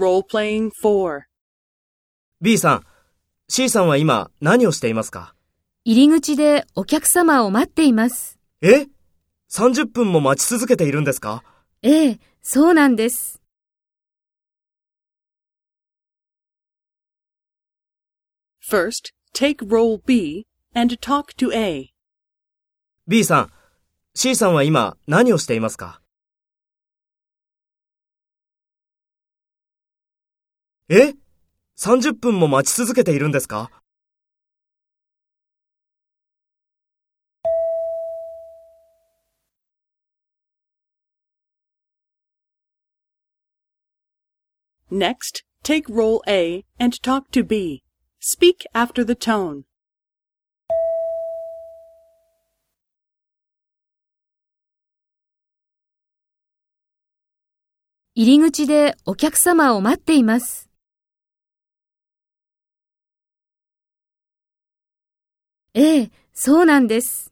Role-playing 4. B さん、C さんは今何をしていますか？入り口でお客様を待っています。え ?30 分も待ち続けているんですか？ええ、そうなんです。First, take role B and talk to A. ?B さん、C さんは今何をしていますか？え ?30 分も待ち続けているんですか Next, take role A and talk to B. Speak after the tone. 入り口でお客様を待っています。ええ、そうなんです。